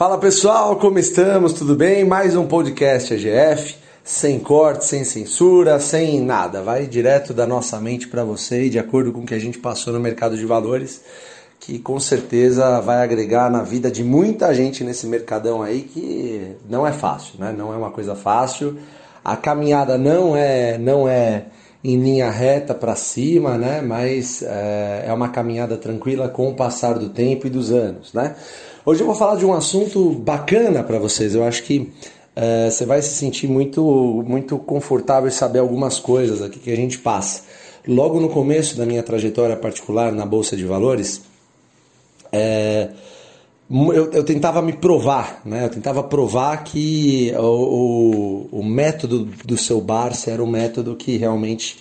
Fala pessoal, como estamos? Tudo bem? Mais um podcast AGF, sem corte, sem censura, sem nada. Vai direto da nossa mente para você e de acordo com o que a gente passou no mercado de valores, que com certeza vai agregar na vida de muita gente nesse mercadão aí que não é fácil, né? Não é uma coisa fácil. A caminhada não é não é em linha reta para cima, né? Mas é, é uma caminhada tranquila com o passar do tempo e dos anos, né? Hoje eu vou falar de um assunto bacana para vocês. Eu acho que é, você vai se sentir muito, muito confortável em saber algumas coisas aqui que a gente passa. Logo no começo da minha trajetória particular na Bolsa de Valores, é, eu, eu, tentava me provar, né? eu tentava provar que o, o, o método do seu Barça era um método que realmente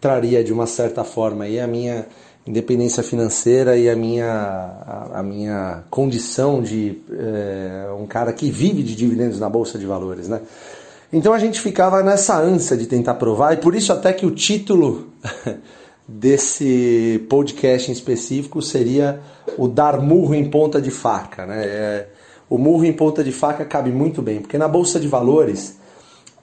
traria de uma certa forma e a minha independência financeira e a minha, a, a minha condição de é, um cara que vive de dividendos na Bolsa de Valores, né? Então a gente ficava nessa ânsia de tentar provar, e por isso até que o título desse podcast em específico seria o dar murro em ponta de faca, né? É, o murro em ponta de faca cabe muito bem, porque na Bolsa de Valores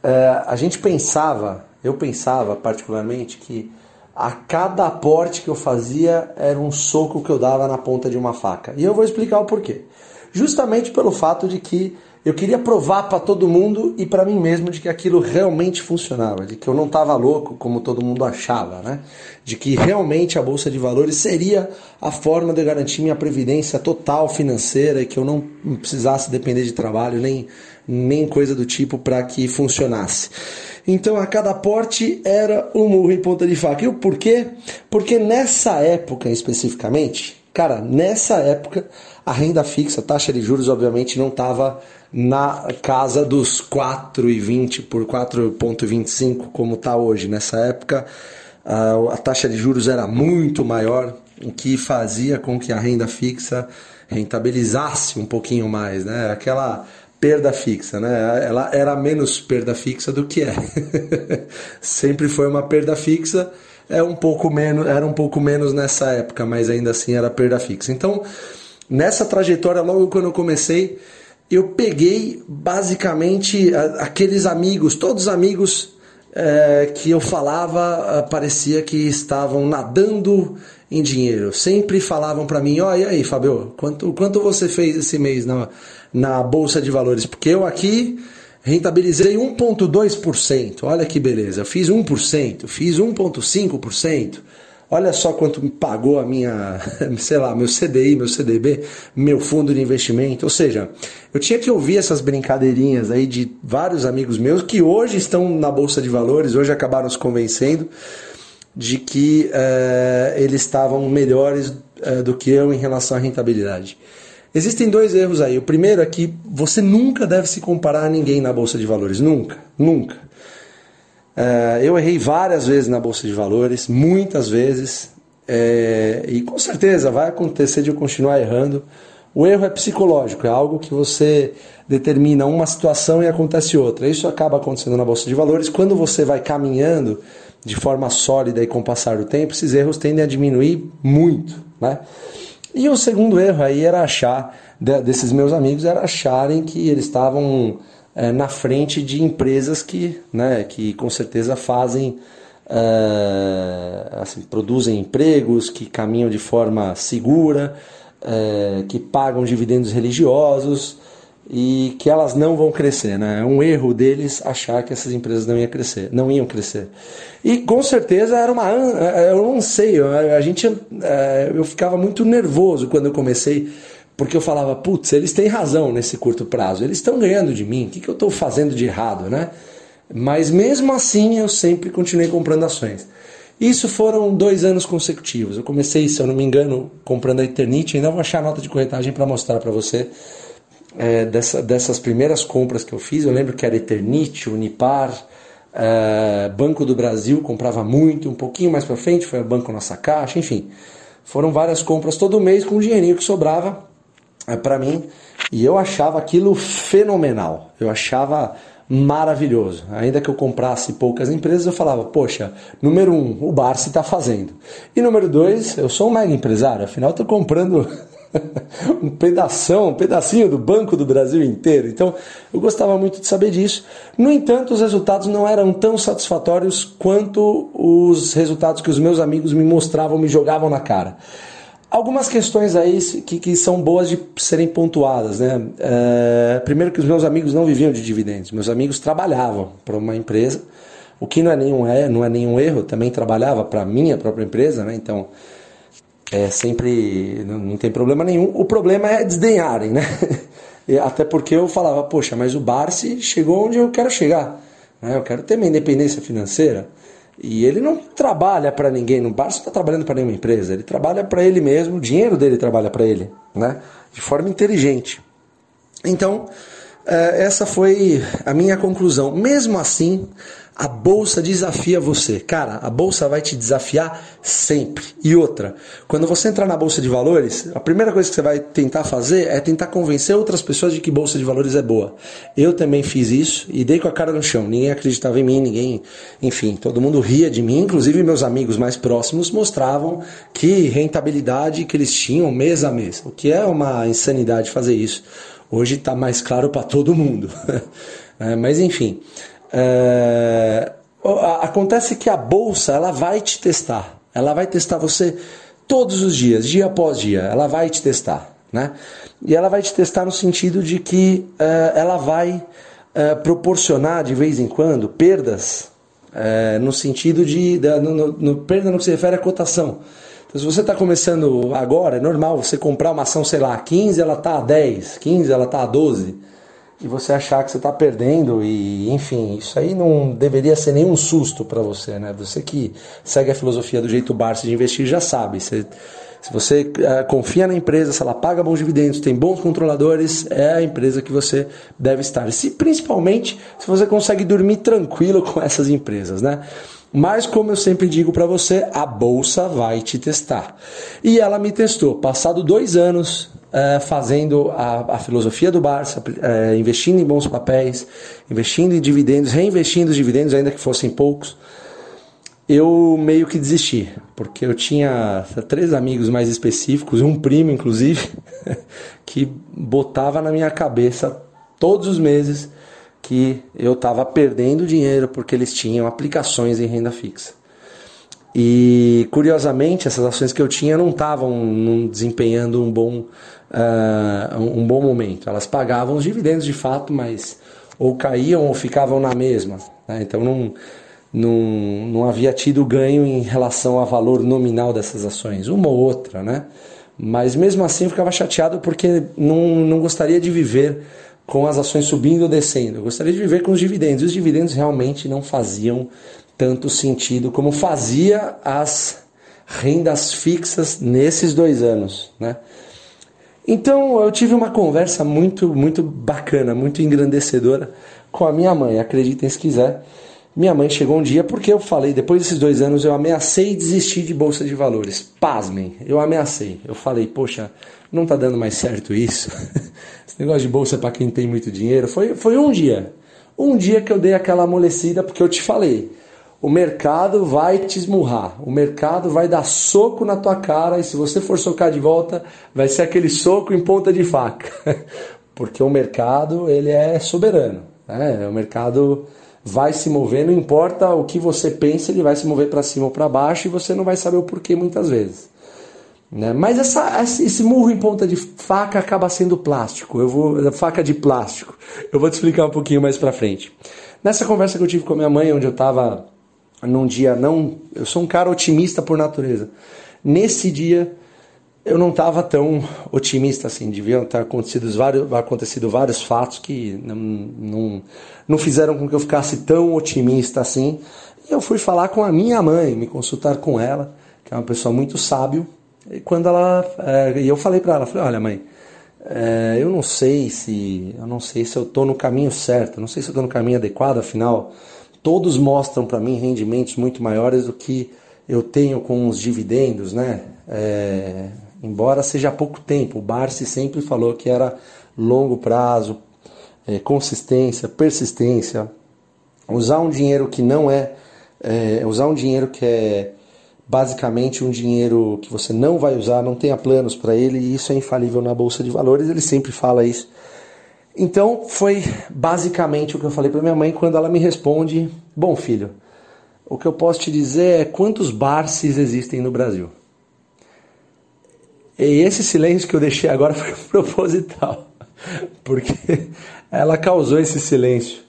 é, a gente pensava, eu pensava particularmente que a cada aporte que eu fazia era um soco que eu dava na ponta de uma faca. E eu vou explicar o porquê. Justamente pelo fato de que eu queria provar para todo mundo e para mim mesmo de que aquilo realmente funcionava, de que eu não estava louco como todo mundo achava, né? De que realmente a bolsa de valores seria a forma de garantir minha previdência total financeira e que eu não precisasse depender de trabalho nem nem coisa do tipo para que funcionasse. Então a cada porte era um murro em ponta de faca. E o porquê? Porque nessa época especificamente, cara, nessa época a renda fixa, a taxa de juros obviamente não estava na casa dos 4,20 por 4,25 como está hoje. Nessa época a taxa de juros era muito maior, o que fazia com que a renda fixa rentabilizasse um pouquinho mais, né? Aquela perda fixa, né? Ela era menos perda fixa do que é. Sempre foi uma perda fixa, é um pouco menos, era um pouco menos nessa época, mas ainda assim era perda fixa. Então, nessa trajetória, logo quando eu comecei, eu peguei basicamente aqueles amigos, todos os amigos é, que eu falava, eh, parecia que estavam nadando em dinheiro. Sempre falavam para mim: e aí, Fabio, quanto, quanto você fez esse mês na, na Bolsa de Valores? Porque eu aqui rentabilizei 1,2%. Olha que beleza. Fiz 1%, fiz 1,5%. Olha só quanto me pagou a minha, sei lá, meu CDI, meu CDB, meu fundo de investimento. Ou seja, eu tinha que ouvir essas brincadeirinhas aí de vários amigos meus que hoje estão na Bolsa de Valores, hoje acabaram se convencendo de que uh, eles estavam melhores uh, do que eu em relação à rentabilidade. Existem dois erros aí. O primeiro é que você nunca deve se comparar a ninguém na Bolsa de Valores. Nunca, nunca. Uh, eu errei várias vezes na Bolsa de Valores, muitas vezes, e com certeza vai acontecer de eu continuar errando. O erro é psicológico, é algo que você determina uma situação e acontece outra. Isso acaba acontecendo na Bolsa de Valores. Quando você vai caminhando de forma sólida e com o passar do tempo, esses erros tendem a diminuir muito. Né? E o segundo erro aí era achar, desses meus amigos, era acharem que eles estavam é, na frente de empresas que, né, que com certeza fazem. É, assim, produzem empregos, que caminham de forma segura, é, que pagam dividendos religiosos e que elas não vão crescer, né? É um erro deles achar que essas empresas não iam crescer, não iam crescer. E com certeza era uma, eu não sei, a gente, é, eu ficava muito nervoso quando eu comecei, porque eu falava, putz, eles têm razão nesse curto prazo, eles estão ganhando de mim, o que, que eu estou fazendo de errado, né? Mas mesmo assim eu sempre continuei comprando ações. Isso foram dois anos consecutivos. Eu comecei, se eu não me engano, comprando a Eternit. Ainda vou achar a nota de corretagem para mostrar para você é, dessa, dessas primeiras compras que eu fiz. Eu lembro que era Eternit, Unipar, é, Banco do Brasil comprava muito. Um pouquinho mais para frente foi o Banco Nossa Caixa, enfim. Foram várias compras todo mês com o dinheirinho que sobrava é, para mim. E eu achava aquilo fenomenal. Eu achava maravilhoso. Ainda que eu comprasse poucas empresas, eu falava, poxa, número um, o Barça está fazendo. E número dois, eu sou um mega empresário, afinal estou comprando um pedação, um pedacinho do Banco do Brasil inteiro. Então, eu gostava muito de saber disso. No entanto, os resultados não eram tão satisfatórios quanto os resultados que os meus amigos me mostravam, me jogavam na cara. Algumas questões aí que, que são boas de serem pontuadas. Né? É, primeiro, que os meus amigos não viviam de dividendos, meus amigos trabalhavam para uma empresa, o que não é nenhum, é, não é nenhum erro, também trabalhava para a minha própria empresa, né? então é sempre não, não, tem problema nenhum. O problema é desdenharem, né? Até porque eu falava, poxa, mas o Barsi chegou onde eu quero chegar. Né? Eu quero ter minha independência financeira. E ele não trabalha para ninguém, no Barsi não está trabalhando para nenhuma empresa, ele trabalha para ele mesmo, o dinheiro dele trabalha para ele, né? De forma inteligente. Então, eh, essa foi a minha conclusão. Mesmo assim, a bolsa desafia você. Cara, a bolsa vai te desafiar sempre. E outra, quando você entrar na bolsa de valores, a primeira coisa que você vai tentar fazer é tentar convencer outras pessoas de que bolsa de valores é boa. Eu também fiz isso e dei com a cara no chão. Ninguém acreditava em mim, ninguém, enfim, todo mundo ria de mim, inclusive meus amigos mais próximos mostravam que rentabilidade que eles tinham mês a mês. O que é uma insanidade fazer isso. Hoje está mais claro para todo mundo. É, mas enfim, é, acontece que a bolsa ela vai te testar, ela vai testar você todos os dias, dia após dia, ela vai te testar, né? E ela vai te testar no sentido de que é, ela vai é, proporcionar de vez em quando perdas, no sentido de, no, no, no, perda no que se refere à cotação. Então, se você está começando agora, é normal você comprar uma ação, sei lá, 15, ela está a 10, 15, ela está a 12 e você achar que você está perdendo e enfim isso aí não deveria ser nenhum susto para você né você que segue a filosofia do jeito Barça de investir já sabe você, se você uh, confia na empresa se ela paga bons dividendos tem bons controladores é a empresa que você deve estar se principalmente se você consegue dormir tranquilo com essas empresas né mas como eu sempre digo para você, a bolsa vai te testar. E ela me testou. Passado dois anos uh, fazendo a, a, filosofia do Barça, uh, investindo em bons papéis, investindo em dividendos, reinvestindo os dividendos, ainda que fossem poucos, eu meio que desisti, porque eu tinha três amigos mais específicos, um primo inclusive, que botava na minha cabeça todos os meses que eu estava perdendo dinheiro porque eles tinham aplicações em renda fixa. E curiosamente, essas ações que eu tinha não estavam desempenhando um bom, uh, um bom momento. Elas pagavam os dividendos de fato, mas ou caíam ou ficavam na mesma. Né? Então não, não, não havia tido ganho em relação ao valor nominal dessas ações, uma ou outra, né? Mas mesmo assim eu ficava chateado porque não, não gostaria de viver com as ações subindo ou descendo. Eu gostaria de viver com os dividendos. Os dividendos realmente não faziam tanto sentido como fazia as rendas fixas nesses dois anos, né? Então eu tive uma conversa muito, muito bacana, muito engrandecedora com a minha mãe. Acreditem se quiser. Minha mãe chegou um dia porque eu falei, depois desses dois anos eu ameacei desistir de bolsa de valores. Pasmem, eu ameacei. Eu falei, poxa, não tá dando mais certo isso. Negócio de bolsa para quem tem muito dinheiro. Foi, foi um dia. Um dia que eu dei aquela amolecida porque eu te falei o mercado vai te esmurrar, o mercado vai dar soco na tua cara e se você for socar de volta, vai ser aquele soco em ponta de faca, porque o mercado ele é soberano, né? o mercado vai se mover, não importa o que você pense, ele vai se mover para cima ou para baixo e você não vai saber o porquê muitas vezes. Né? Mas essa, esse murro em ponta de faca acaba sendo plástico. Eu vou faca de plástico. Eu vou te explicar um pouquinho mais para frente. Nessa conversa que eu tive com a minha mãe, onde eu estava num dia não. Eu sou um cara otimista por natureza. Nesse dia eu não estava tão otimista assim. Deviam ter acontecido vários, acontecido vários fatos que não, não, não fizeram com que eu ficasse tão otimista assim. E eu fui falar com a minha mãe, me consultar com ela, que é uma pessoa muito sábio. E quando ela. É, e eu falei para ela, falei, olha mãe. É, eu não sei se eu não sei se eu estou no caminho certo, não sei se eu estou no caminho adequado, afinal todos mostram para mim rendimentos muito maiores do que eu tenho com os dividendos, né? É, embora seja pouco tempo, o Barsi sempre falou que era longo prazo, é, consistência, persistência, usar um dinheiro que não é, é, usar um dinheiro que é basicamente um dinheiro que você não vai usar, não tenha planos para ele, e isso é infalível na bolsa de valores, ele sempre fala isso. Então, foi basicamente o que eu falei para minha mãe quando ela me responde: "Bom, filho, o que eu posso te dizer é quantos barces existem no Brasil?" E esse silêncio que eu deixei agora foi proposital, porque ela causou esse silêncio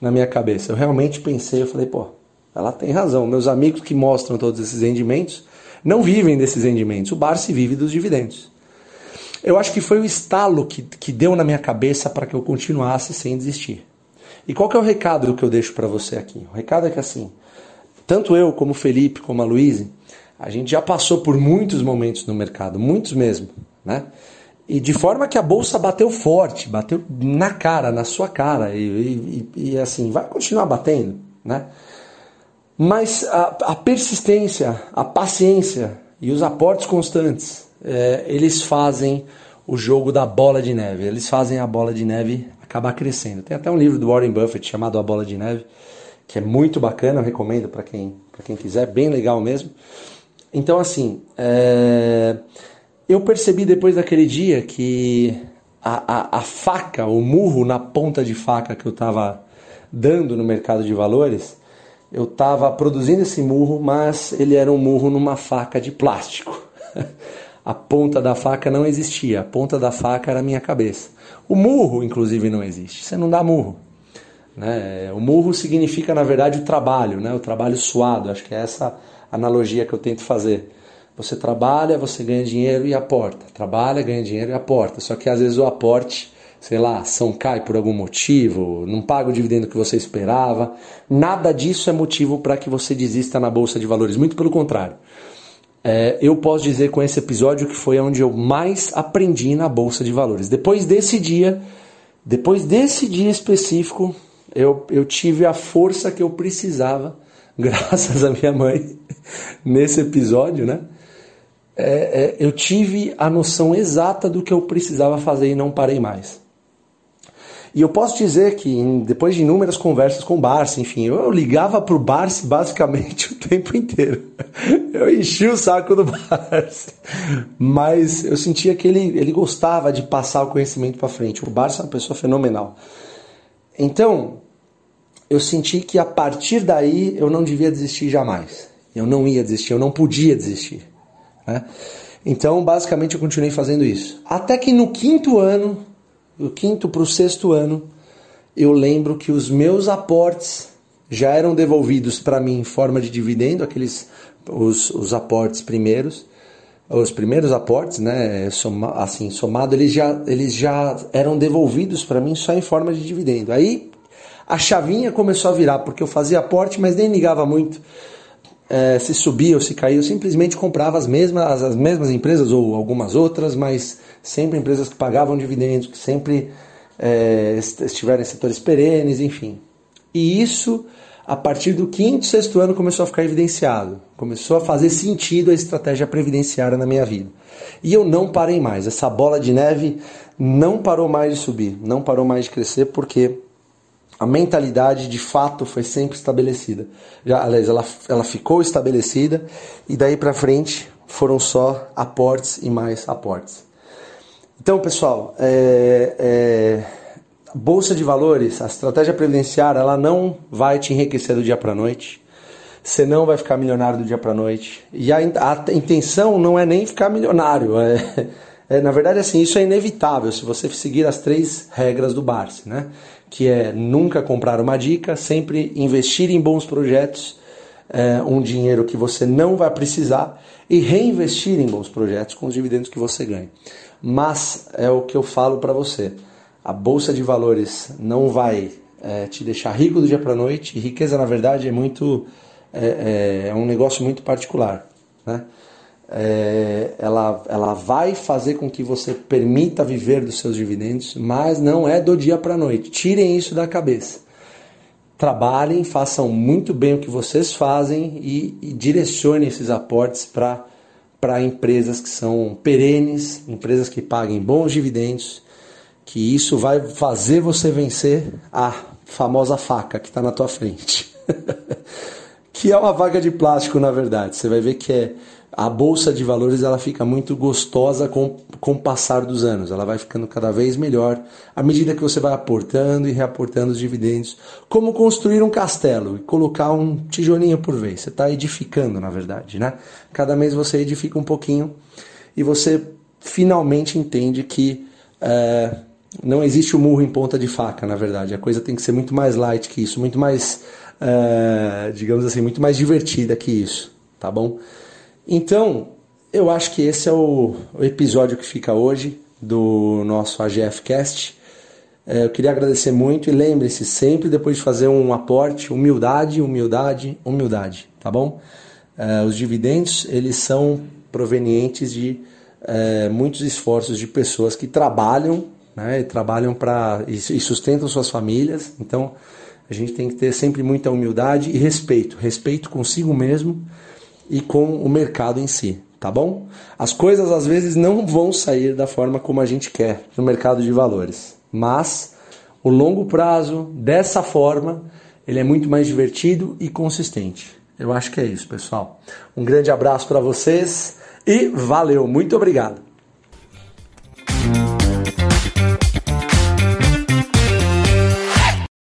na minha cabeça. Eu realmente pensei, eu falei, pô, ela tem razão. Meus amigos que mostram todos esses rendimentos não vivem desses rendimentos. O bar se vive dos dividendos. Eu acho que foi o estalo que, que deu na minha cabeça para que eu continuasse sem desistir. E qual que é o recado que eu deixo para você aqui? O recado é que assim, tanto eu como o Felipe, como a Luíse, a gente já passou por muitos momentos no mercado, muitos mesmo, né? E de forma que a bolsa bateu forte, bateu na cara, na sua cara, e, e, e assim, vai continuar batendo, né? Mas a, a persistência, a paciência e os aportes constantes, é, eles fazem o jogo da bola de neve. Eles fazem a bola de neve acabar crescendo. Tem até um livro do Warren Buffett chamado A Bola de Neve, que é muito bacana, eu recomendo para quem, quem quiser, bem legal mesmo. Então, assim, é, eu percebi depois daquele dia que a, a, a faca, o murro na ponta de faca que eu estava dando no mercado de valores, eu estava produzindo esse murro, mas ele era um murro numa faca de plástico. a ponta da faca não existia, a ponta da faca era a minha cabeça. O murro, inclusive, não existe. Você não dá murro. Né? O murro significa, na verdade, o trabalho, né? o trabalho suado. Acho que é essa analogia que eu tento fazer. Você trabalha, você ganha dinheiro e aporta. Trabalha, ganha dinheiro e aporta. Só que às vezes o aporte sei lá, ação cai por algum motivo, não paga o dividendo que você esperava. Nada disso é motivo para que você desista na bolsa de valores, muito pelo contrário. É, eu posso dizer com esse episódio que foi onde eu mais aprendi na bolsa de valores. Depois desse dia, depois desse dia específico, eu, eu tive a força que eu precisava, graças à minha mãe, nesse episódio, né? É, é, eu tive a noção exata do que eu precisava fazer e não parei mais. E eu posso dizer que depois de inúmeras conversas com o Barça, enfim, eu ligava pro Barça basicamente o tempo inteiro. Eu enchi o saco do Barça. Mas eu sentia que ele, ele gostava de passar o conhecimento para frente. O Barça é uma pessoa fenomenal. Então, eu senti que a partir daí eu não devia desistir jamais. Eu não ia desistir, eu não podia desistir. Né? Então, basicamente, eu continuei fazendo isso. Até que no quinto ano do quinto para o sexto ano, eu lembro que os meus aportes já eram devolvidos para mim em forma de dividendo, aqueles os, os aportes primeiros, os primeiros aportes, né, soma, assim, somado, eles já, eles já eram devolvidos para mim só em forma de dividendo. Aí a chavinha começou a virar, porque eu fazia aporte, mas nem ligava muito é, se subia ou se caía, eu simplesmente comprava as mesmas, as mesmas empresas ou algumas outras, mas sempre empresas que pagavam dividendos, que sempre é, estiveram em setores perenes, enfim. E isso, a partir do quinto, sexto ano, começou a ficar evidenciado. Começou a fazer sentido a estratégia previdenciária na minha vida. E eu não parei mais. Essa bola de neve não parou mais de subir, não parou mais de crescer, porque a mentalidade de fato foi sempre estabelecida. Já, aliás, ela, ela ficou estabelecida e daí para frente foram só aportes e mais aportes. Então, pessoal, é, é, bolsa de valores, a estratégia previdenciária, ela não vai te enriquecer do dia para noite. Você não vai ficar milionário do dia para noite. E a, a, intenção não é nem ficar milionário. É, é, na verdade, assim, isso é inevitável se você seguir as três regras do Barsi, né? que é nunca comprar uma dica, sempre investir em bons projetos, é, um dinheiro que você não vai precisar e reinvestir em bons projetos com os dividendos que você ganha. Mas é o que eu falo para você: a bolsa de valores não vai é, te deixar rico do dia para noite. E riqueza, na verdade, é muito é, é, é um negócio muito particular, né? É, ela, ela vai fazer com que você permita viver dos seus dividendos, mas não é do dia para a noite. Tirem isso da cabeça. Trabalhem, façam muito bem o que vocês fazem e, e direcionem esses aportes para empresas que são perenes, empresas que paguem bons dividendos, que isso vai fazer você vencer a famosa faca que está na tua frente. que é uma vaca de plástico, na verdade. Você vai ver que é a bolsa de valores ela fica muito gostosa com, com o passar dos anos. Ela vai ficando cada vez melhor à medida que você vai aportando e reaportando os dividendos. Como construir um castelo e colocar um tijolinho por vez. Você está edificando, na verdade, né? Cada mês você edifica um pouquinho e você finalmente entende que é, não existe o murro em ponta de faca, na verdade. A coisa tem que ser muito mais light que isso, muito mais, é, digamos assim, muito mais divertida que isso, tá bom? Então, eu acho que esse é o, o episódio que fica hoje do nosso AGF Cast. É, eu queria agradecer muito e lembre-se sempre depois de fazer um aporte, humildade, humildade, humildade, tá bom? É, os dividendos eles são provenientes de muitos esforços de pessoas que trabalham, né, e trabalham para e sustentam suas famílias. Então a gente tem que ter sempre muita humildade e respeito, respeito consigo mesmo e com o mercado em si, tá bom? As coisas às vezes não vão sair da forma como a gente quer no mercado de valores, mas o longo prazo, dessa forma, ele é muito mais divertido e consistente. Eu acho que é isso, pessoal. Um grande abraço para vocês e valeu, muito obrigado.